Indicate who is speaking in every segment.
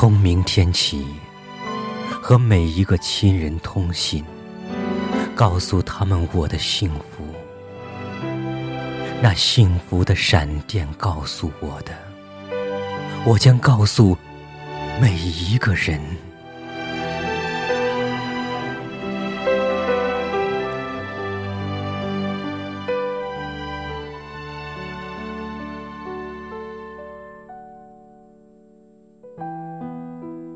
Speaker 1: 从明天起，和每一个亲人通信，告诉他们我的幸福。那幸福的闪电告诉我的，我将告诉每一个人。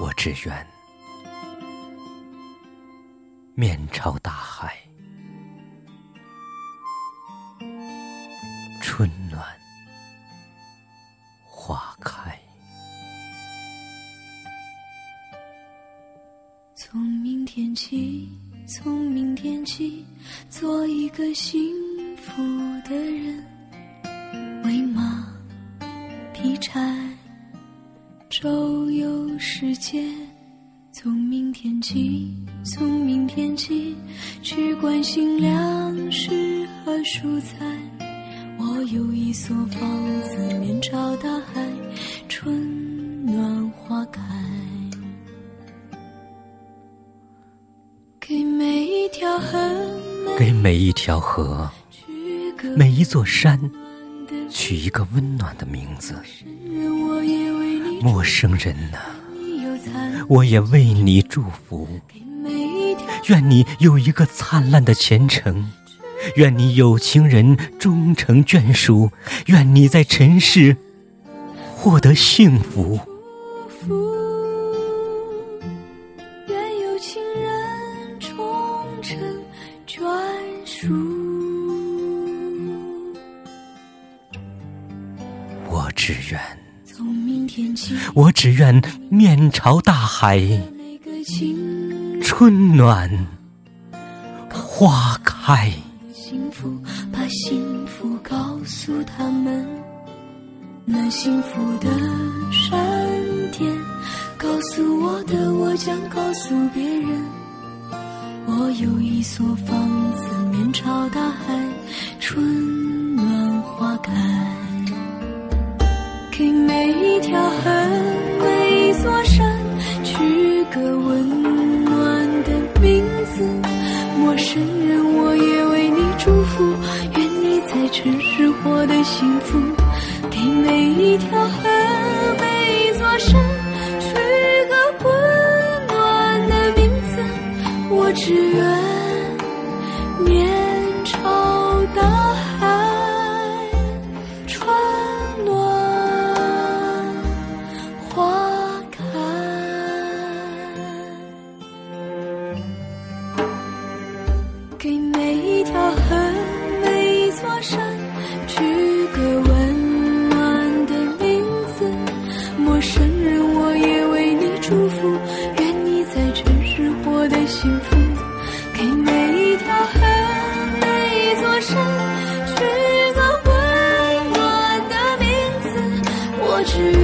Speaker 1: 我只愿面朝大海。春暖花开。
Speaker 2: 从明天起，从明天起，做一个幸福的人，喂马，劈柴，周游世界。从明天起，从明天起，去关心粮食和蔬菜。我有一所房子，面朝大海，春暖花开。给每一条河，
Speaker 1: 给每一条河，每一座山，取一个温暖的名字。陌生人呐，我也为你祝福。愿你有一个灿烂的前程。愿你有情人终成眷属，愿你在尘世获得幸福。
Speaker 2: 愿有情人终成眷属。
Speaker 1: 我只愿，我只愿面朝大海，春暖花开。
Speaker 2: 幸福，把幸福告诉他们。那幸福的闪电告诉我的，我将告诉别人。我有一所房子，面朝大海，个温暖的名字。陌生人，我也为你。祝福，愿你在城市活得幸福。给每一条河，给每一条河每一座山取个温暖的名字陌生人我也为你祝福愿你在城市活得幸福。给每一条河每一座山取个温暖的名字我只愿